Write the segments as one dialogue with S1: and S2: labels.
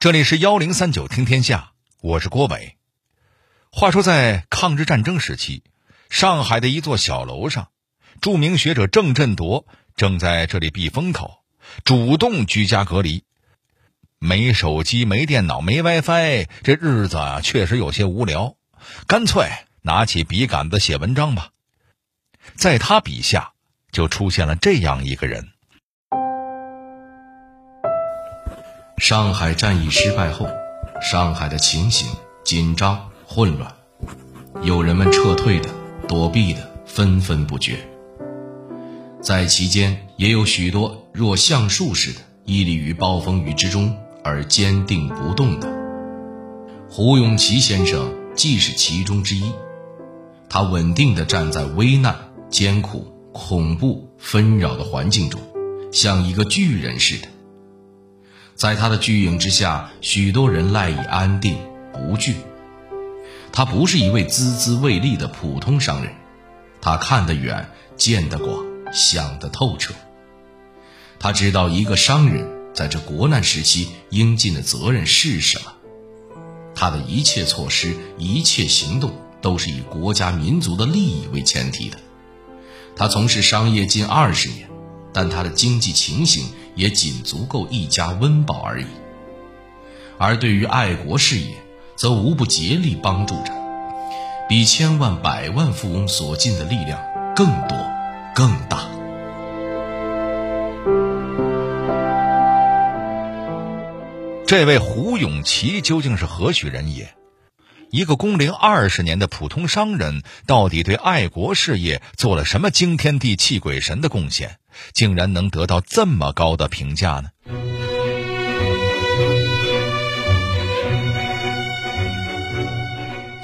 S1: 这里是幺零三九听天下，我是郭伟。话说，在抗日战争时期，上海的一座小楼上，著名学者郑振铎正在这里避风头，主动居家隔离。没手机，没电脑，没 WiFi，这日子啊，确实有些无聊。干脆拿起笔杆子写文章吧。在他笔下，就出现了这样一个人。
S2: 上海战役失败后，上海的情形紧张混乱，有人们撤退的、躲避的纷纷不绝。在其间，也有许多若橡树似的屹立于暴风雨之中而坚定不动的。胡永琪先生既是其中之一，他稳定地站在危难、艰苦、恐怖、纷扰的环境中，像一个巨人似的。在他的巨影之下，许多人赖以安定不惧。他不是一位孜孜未立的普通商人，他看得远，见得广，想得透彻。他知道一个商人在这国难时期应尽的责任是什么。他的一切措施、一切行动都是以国家民族的利益为前提的。他从事商业近二十年，但他的经济情形。也仅足够一家温饱而已，而对于爱国事业，则无不竭力帮助着，比千万百万富翁所尽的力量更多、更大。
S1: 这位胡永琪究竟是何许人也？一个工龄二十年的普通商人，到底对爱国事业做了什么惊天地泣鬼神的贡献，竟然能得到这么高的评价呢？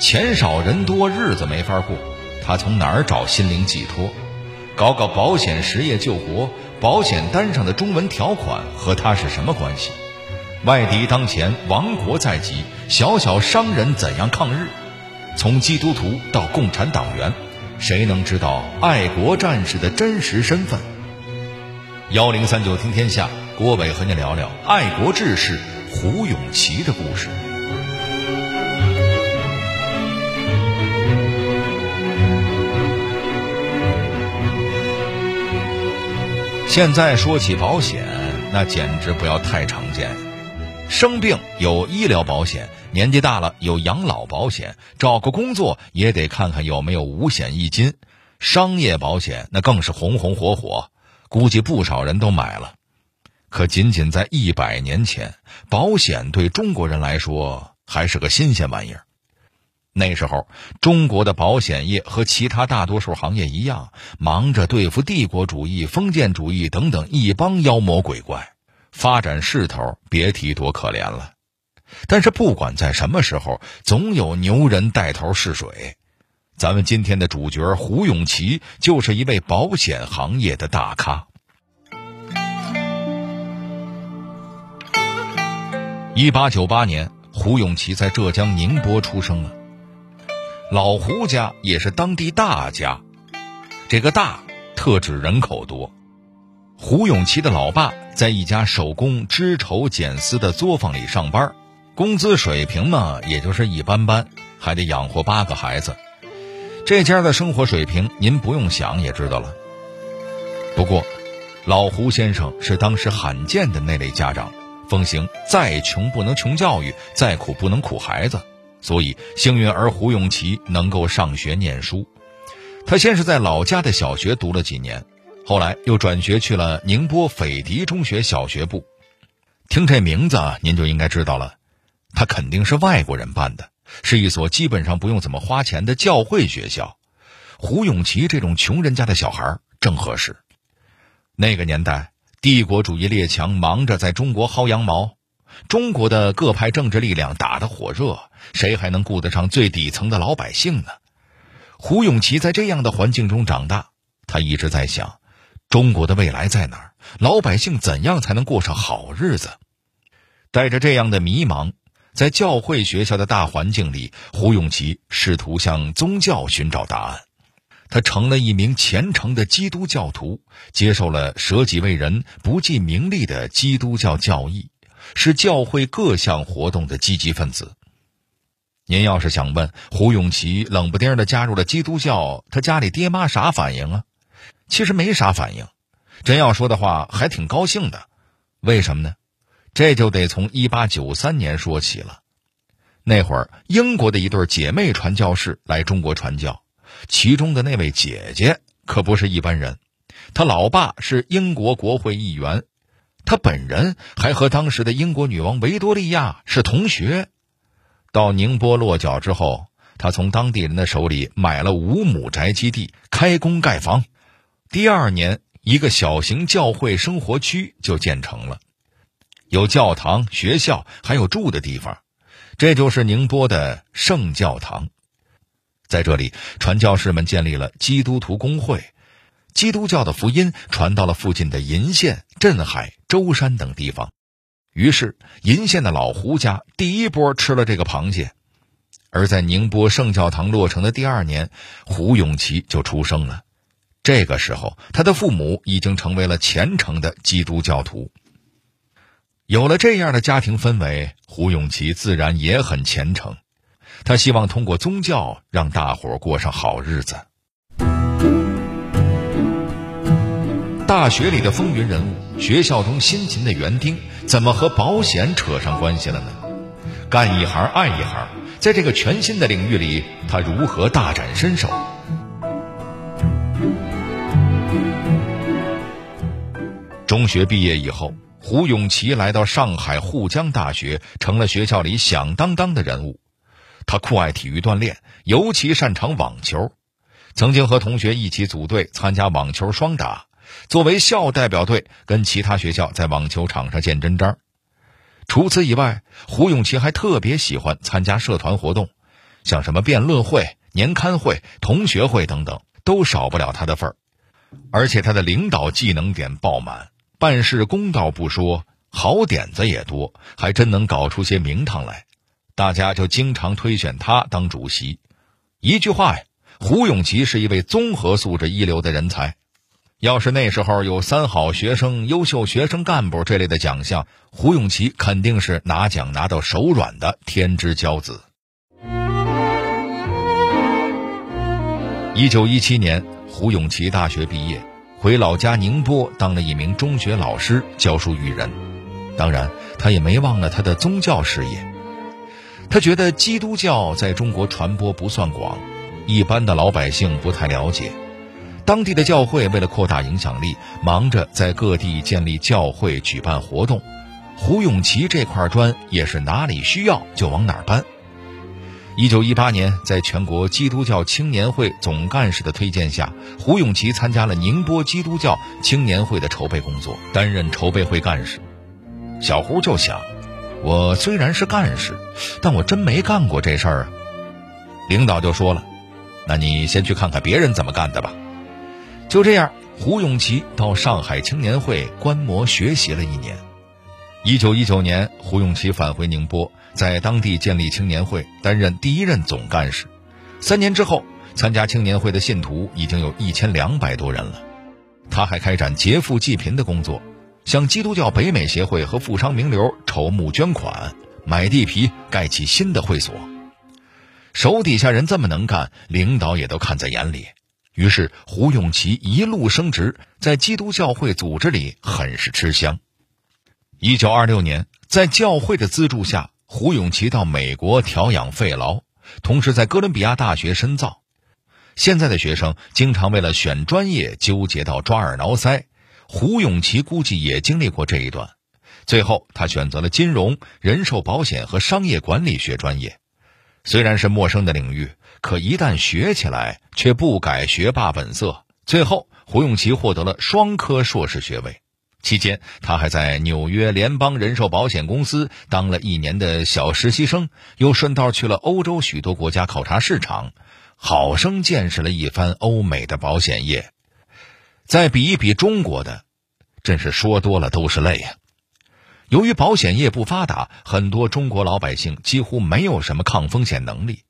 S1: 钱少人多，日子没法过，他从哪儿找心灵寄托？搞搞保险实业救国，保险单上的中文条款和他是什么关系？外敌当前，亡国在即，小小商人怎样抗日？从基督徒到共产党员，谁能知道爱国战士的真实身份？幺零三九听天下，郭伟和你聊聊爱国志士胡永琪的故事。现在说起保险，那简直不要太常见。生病有医疗保险，年纪大了有养老保险，找个工作也得看看有没有五险一金。商业保险那更是红红火火，估计不少人都买了。可仅仅在一百年前，保险对中国人来说还是个新鲜玩意儿。那时候，中国的保险业和其他大多数行业一样，忙着对付帝国主义、封建主义等等一帮妖魔鬼怪。发展势头别提多可怜了，但是不管在什么时候，总有牛人带头试水。咱们今天的主角胡永琪就是一位保险行业的大咖。一八九八年，胡永琪在浙江宁波出生了。老胡家也是当地大家，这个“大”特指人口多。胡永琪的老爸。在一家手工织绸剪丝的作坊里上班，工资水平嘛，也就是一般般，还得养活八个孩子。这家的生活水平，您不用想也知道了。不过，老胡先生是当时罕见的那类家长，奉行再穷不能穷教育，再苦不能苦孩子，所以幸运儿胡永琪能够上学念书。他先是在老家的小学读了几年。后来又转学去了宁波斐迪中学小学部，听这名字您就应该知道了，他肯定是外国人办的，是一所基本上不用怎么花钱的教会学校。胡永琪这种穷人家的小孩正合适。那个年代，帝国主义列强忙着在中国薅羊毛，中国的各派政治力量打得火热，谁还能顾得上最底层的老百姓呢？胡永琪在这样的环境中长大，他一直在想。中国的未来在哪儿？老百姓怎样才能过上好日子？带着这样的迷茫，在教会学校的大环境里，胡永琪试图向宗教寻找答案。他成了一名虔诚的基督教徒，接受了舍己为人、不计名利的基督教教义，是教会各项活动的积极分子。您要是想问胡永琪冷不丁的加入了基督教，他家里爹妈啥反应啊？其实没啥反应。真要说的话，还挺高兴的。为什么呢？这就得从一八九三年说起了。那会儿，英国的一对姐妹传教士来中国传教，其中的那位姐姐可不是一般人。她老爸是英国国会议员，她本人还和当时的英国女王维多利亚是同学。到宁波落脚之后，他从当地人的手里买了五亩宅基地，开工盖房。第二年，一个小型教会生活区就建成了，有教堂、学校，还有住的地方。这就是宁波的圣教堂。在这里，传教士们建立了基督徒公会。基督教的福音传到了附近的鄞县、镇海、舟山等地方，于是鄞县的老胡家第一波吃了这个螃蟹。而在宁波圣教堂落成的第二年，胡永琪就出生了。这个时候，他的父母已经成为了虔诚的基督教徒。有了这样的家庭氛围，胡永琪自然也很虔诚。他希望通过宗教让大伙过上好日子。大学里的风云人物，学校中辛勤的园丁，怎么和保险扯上关系了呢？干一行爱一行，在这个全新的领域里，他如何大展身手？中学毕业以后，胡永琪来到上海沪江大学，成了学校里响当当的人物。他酷爱体育锻炼，尤其擅长网球，曾经和同学一起组队参加网球双打。作为校代表队，跟其他学校在网球场上见真章。除此以外，胡永琪还特别喜欢参加社团活动，像什么辩论会、年刊会、同学会等等，都少不了他的份儿。而且他的领导技能点爆满，办事公道不说，好点子也多，还真能搞出些名堂来。大家就经常推选他当主席。一句话呀，胡永琪是一位综合素质一流的人才。要是那时候有三好学生、优秀学生干部这类的奖项，胡永琪肯定是拿奖拿到手软的天之骄子。一九一七年，胡永琪大学毕业，回老家宁波当了一名中学老师，教书育人。当然，他也没忘了他的宗教事业。他觉得基督教在中国传播不算广，一般的老百姓不太了解。当地的教会为了扩大影响力，忙着在各地建立教会、举办活动。胡永琪这块砖也是哪里需要就往哪儿搬。一九一八年，在全国基督教青年会总干事的推荐下，胡永琪参加了宁波基督教青年会的筹备工作，担任筹备会干事。小胡就想：我虽然是干事，但我真没干过这事儿啊。领导就说了：“那你先去看看别人怎么干的吧。”就这样，胡永琪到上海青年会观摩学习了一年。一九一九年，胡永琪返回宁波，在当地建立青年会，担任第一任总干事。三年之后，参加青年会的信徒已经有一千两百多人了。他还开展劫富济贫的工作，向基督教北美协会和富商名流筹募捐款，买地皮盖起新的会所。手底下人这么能干，领导也都看在眼里。于是，胡永琪一路升职，在基督教会组织里很是吃香。一九二六年，在教会的资助下，胡永琪到美国调养肺痨，同时在哥伦比亚大学深造。现在的学生经常为了选专业纠结到抓耳挠腮，胡永琪估计也经历过这一段。最后，他选择了金融、人寿保险和商业管理学专业。虽然是陌生的领域。可一旦学起来，却不改学霸本色。最后，胡永琪获得了双科硕士学位。期间，他还在纽约联邦人寿保险公司当了一年的小实习生，又顺道去了欧洲许多国家考察市场，好生见识了一番欧美的保险业。再比一比中国的，真是说多了都是泪呀。由于保险业不发达，很多中国老百姓几乎没有什么抗风险能力。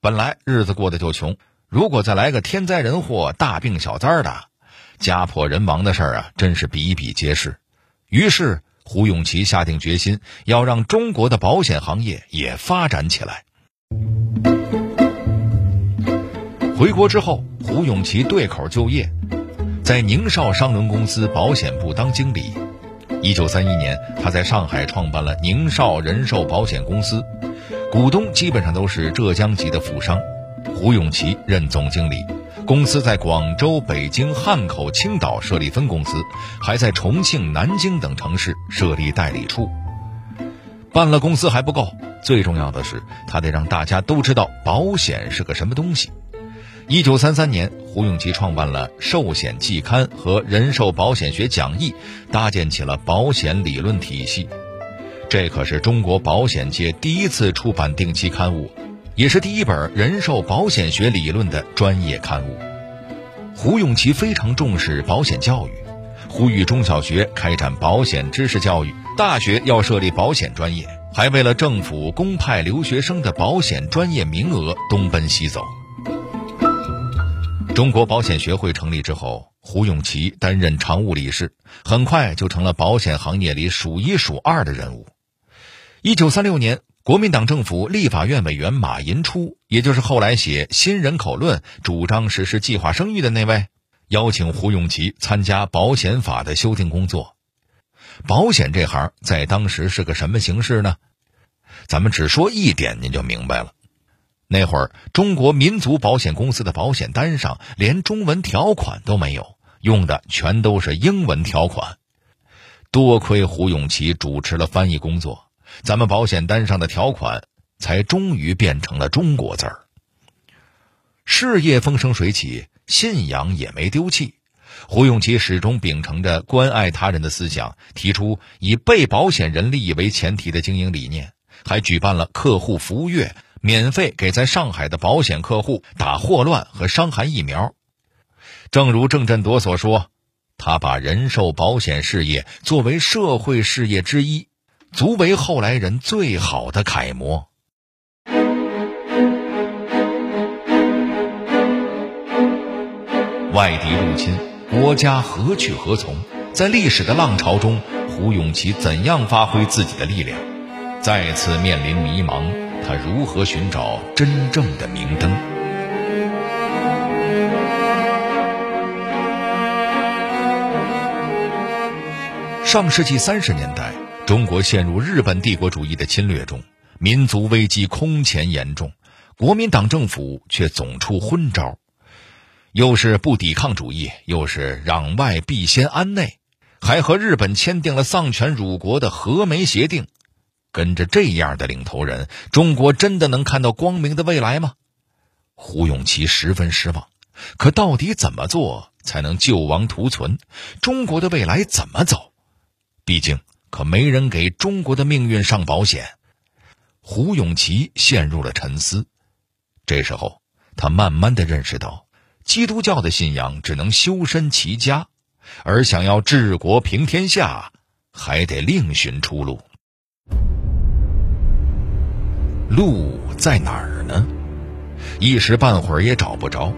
S1: 本来日子过得就穷，如果再来个天灾人祸、大病小灾的，家破人亡的事儿啊，真是比比皆是。于是胡永琪下定决心要让中国的保险行业也发展起来。回国之后，胡永琪对口就业，在宁绍商轮公司保险部当经理。一九三一年，他在上海创办了宁绍人寿保险公司，股东基本上都是浙江籍的富商。胡永琪任总经理，公司在广州、北京、汉口、青岛设立分公司，还在重庆、南京等城市设立代理处。办了公司还不够，最重要的是他得让大家都知道保险是个什么东西。一九三三年，胡永琪创办了《寿险季刊》和《人寿保险学讲义》，搭建起了保险理论体系。这可是中国保险界第一次出版定期刊物，也是第一本人寿保险学理论的专业刊物。胡永琪非常重视保险教育，呼吁中小学开展保险知识教育，大学要设立保险专业，还为了政府公派留学生的保险专业名额东奔西走。中国保险学会成立之后，胡永琪担任常务理事，很快就成了保险行业里数一数二的人物。一九三六年，国民党政府立法院委员马寅初，也就是后来写《新人口论》、主张实施计划生育的那位，邀请胡永琪参加保险法的修订工作。保险这行在当时是个什么形式呢？咱们只说一点，您就明白了。那会儿，中国民族保险公司的保险单上连中文条款都没有，用的全都是英文条款。多亏胡永琪主持了翻译工作，咱们保险单上的条款才终于变成了中国字儿。事业风生水起，信仰也没丢弃。胡永琪始终秉承着关爱他人的思想，提出以被保险人利益为前提的经营理念，还举办了客户服务月。免费给在上海的保险客户打霍乱和伤寒疫苗。正如郑振铎所说，他把人寿保险事业作为社会事业之一，足为后来人最好的楷模。外敌入侵，国家何去何从？在历史的浪潮中，胡永琪怎样发挥自己的力量？再次面临迷茫。他如何寻找真正的明灯？上世纪三十年代，中国陷入日本帝国主义的侵略中，民族危机空前严重，国民党政府却总出昏招，又是不抵抗主义，又是攘外必先安内，还和日本签订了丧权辱国的和美协定。跟着这样的领头人，中国真的能看到光明的未来吗？胡永琪十分失望。可到底怎么做才能救亡图存？中国的未来怎么走？毕竟可没人给中国的命运上保险。胡永琪陷入了沉思。这时候，他慢慢的认识到，基督教的信仰只能修身齐家，而想要治国平天下，还得另寻出路。路在哪儿呢？一时半会儿也找不着。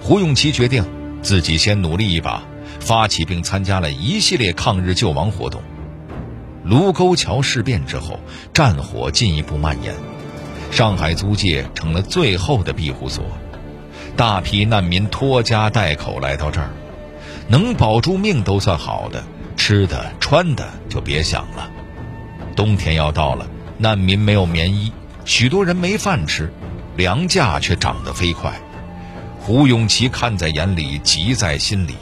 S1: 胡永琪决定自己先努力一把，发起并参加了一系列抗日救亡活动。卢沟桥事变之后，战火进一步蔓延，上海租界成了最后的庇护所，大批难民拖家带口来到这儿，能保住命都算好的，吃的穿的就别想了。冬天要到了。难民没有棉衣，许多人没饭吃，粮价却涨得飞快。胡永琪看在眼里，急在心里。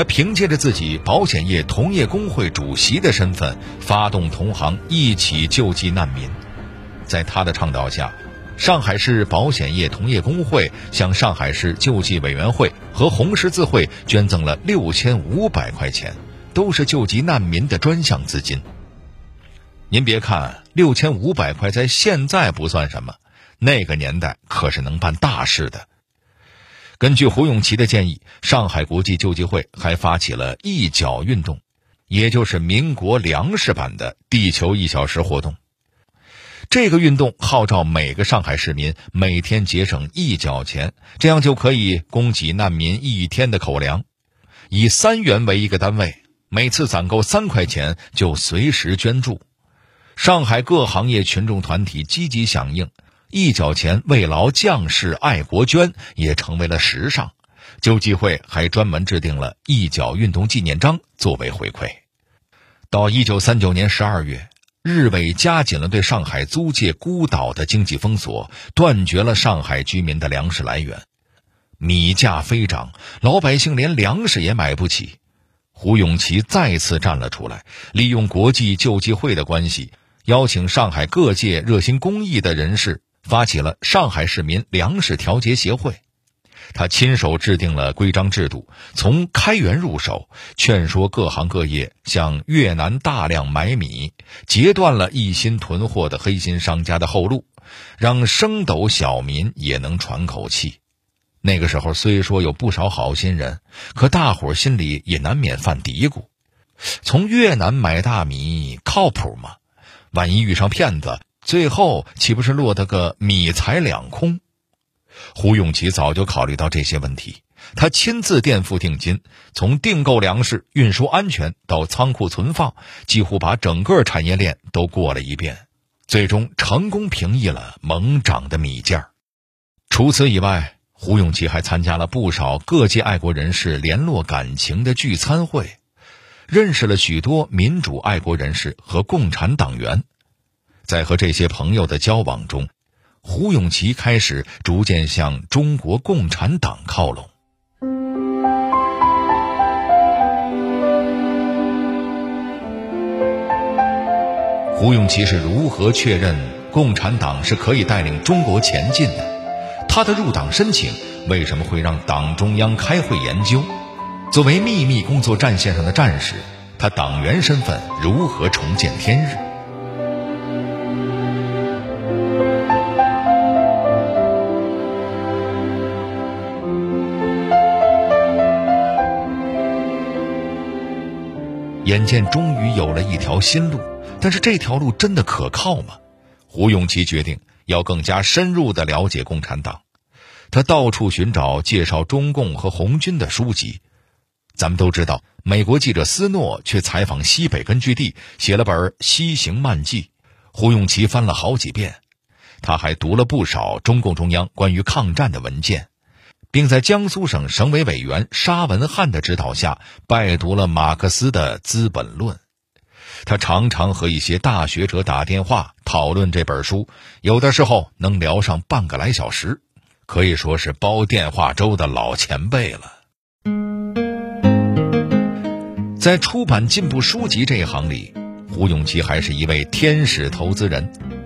S1: 他凭借着自己保险业同业工会主席的身份，发动同行一起救济难民。在他的倡导下，上海市保险业同业工会向上海市救济委员会和红十字会捐赠了六千五百块钱，都是救济难民的专项资金。您别看六千五百块在现在不算什么，那个年代可是能办大事的。根据胡永琪的建议，上海国际救济会还发起了一角运动，也就是民国粮食版的“地球一小时”活动。这个运动号召每个上海市民每天节省一角钱，这样就可以供给难民一天的口粮，以三元为一个单位。每次攒够三块钱就随时捐助。上海各行业群众团体积极响应，一角钱慰劳将士爱国捐也成为了时尚。救济会还专门制定了一角运动纪念章作为回馈。到一九三九年十二月，日伪加紧了对上海租界孤岛的经济封锁，断绝了上海居民的粮食来源，米价飞涨，老百姓连粮食也买不起。胡永琪再次站了出来，利用国际救济会的关系，邀请上海各界热心公益的人士，发起了上海市民粮食调节协会。他亲手制定了规章制度，从开源入手，劝说各行各业向越南大量买米，截断了一心囤货的黑心商家的后路，让升斗小民也能喘口气。那个时候虽说有不少好心人，可大伙心里也难免犯嘀咕：从越南买大米靠谱吗？万一遇上骗子，最后岂不是落得个米财两空？胡永琪早就考虑到这些问题，他亲自垫付定金，从订购粮食、运输安全到仓库存放，几乎把整个产业链都过了一遍，最终成功平抑了猛涨的米价。除此以外，胡永琪还参加了不少各界爱国人士联络感情的聚餐会，认识了许多民主爱国人士和共产党员，在和这些朋友的交往中。胡永琪开始逐渐向中国共产党靠拢。胡永琪是如何确认共产党是可以带领中国前进的？他的入党申请为什么会让党中央开会研究？作为秘密工作战线上的战士，他党员身份如何重见天日？眼见终于有了一条新路，但是这条路真的可靠吗？胡永琪决定要更加深入的了解共产党，他到处寻找介绍中共和红军的书籍。咱们都知道，美国记者斯诺去采访西北根据地，写了本《西行漫记》，胡永琪翻了好几遍。他还读了不少中共中央关于抗战的文件。并在江苏省省委委员沙文汉的指导下，拜读了马克思的《资本论》。他常常和一些大学者打电话讨论这本书，有的时候能聊上半个来小时，可以说是煲电话粥的老前辈了。在出版进步书籍这一行里，胡永琪还是一位天使投资人。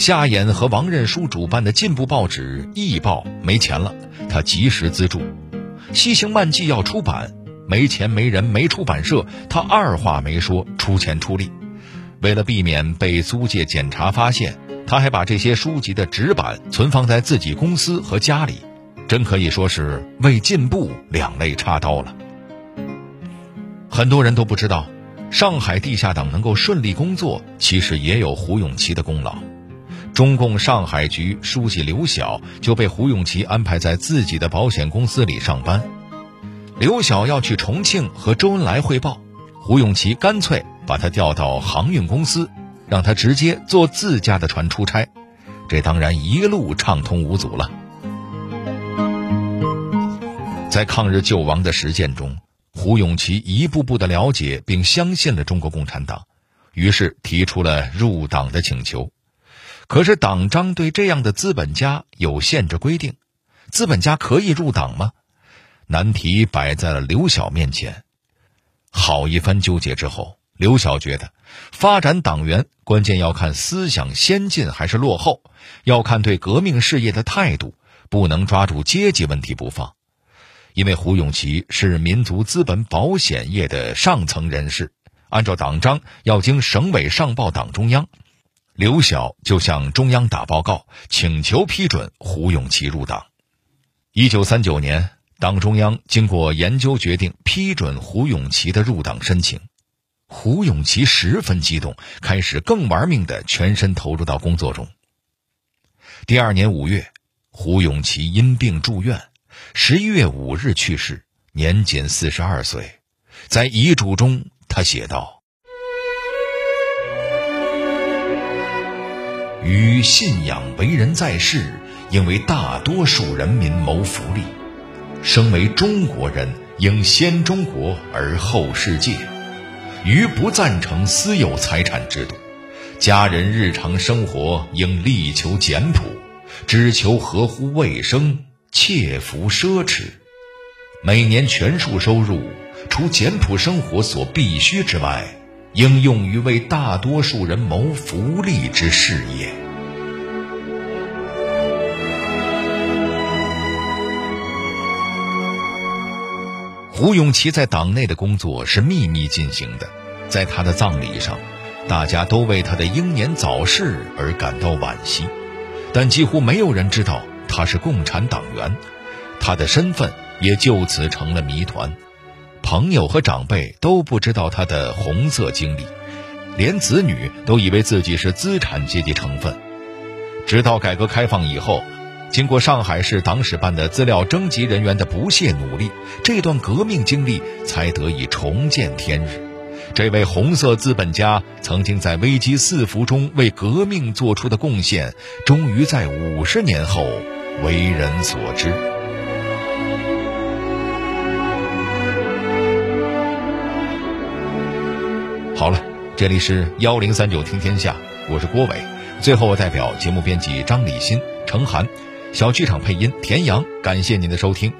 S1: 夏衍和王任书主办的进步报纸《易报》没钱了。他及时资助，《西行漫记》要出版，没钱没人没出版社，他二话没说出钱出力。为了避免被租界检查发现，他还把这些书籍的纸板存放在自己公司和家里，真可以说是为进步两肋插刀了。很多人都不知道，上海地下党能够顺利工作，其实也有胡永琪的功劳。中共上海局书记刘晓就被胡永琪安排在自己的保险公司里上班。刘晓要去重庆和周恩来汇报，胡永琪干脆把他调到航运公司，让他直接坐自家的船出差。这当然一路畅通无阻了。在抗日救亡的实践中，胡永琪一步步的了解并相信了中国共产党，于是提出了入党的请求。可是党章对这样的资本家有限制规定，资本家可以入党吗？难题摆在了刘晓面前。好一番纠结之后，刘晓觉得，发展党员关键要看思想先进还是落后，要看对革命事业的态度，不能抓住阶级问题不放。因为胡永琪是民族资本保险业的上层人士，按照党章要经省委上报党中央。刘晓就向中央打报告，请求批准胡永琪入党。一九三九年，党中央经过研究决定批准胡永琪的入党申请。胡永琪十分激动，开始更玩命的全身投入到工作中。第二年五月，胡永琪因病住院，十一月五日去世，年仅四十二岁。在遗嘱中，他写道：“于信仰为人在世，应为大多数人民谋福利；身为中国人，应先中国而后世界。于不赞成私有财产制度，家人日常生活应力求简朴，只求合乎卫生，切服奢侈。每年全数收入，除简朴生活所必须之外，应用于为大多数人谋福利之事业。”胡永琪在党内的工作是秘密进行的，在他的葬礼上，大家都为他的英年早逝而感到惋惜，但几乎没有人知道他是共产党员，他的身份也就此成了谜团。朋友和长辈都不知道他的红色经历，连子女都以为自己是资产阶级成分。直到改革开放以后。经过上海市党史办的资料征集人员的不懈努力，这段革命经历才得以重见天日。这位红色资本家曾经在危机四伏中为革命做出的贡献，终于在五十年后为人所知。好了，这里是幺零三九听天下，我是郭伟。最后，我代表节目编辑张立新、程涵。小剧场配音田阳，感谢您的收听。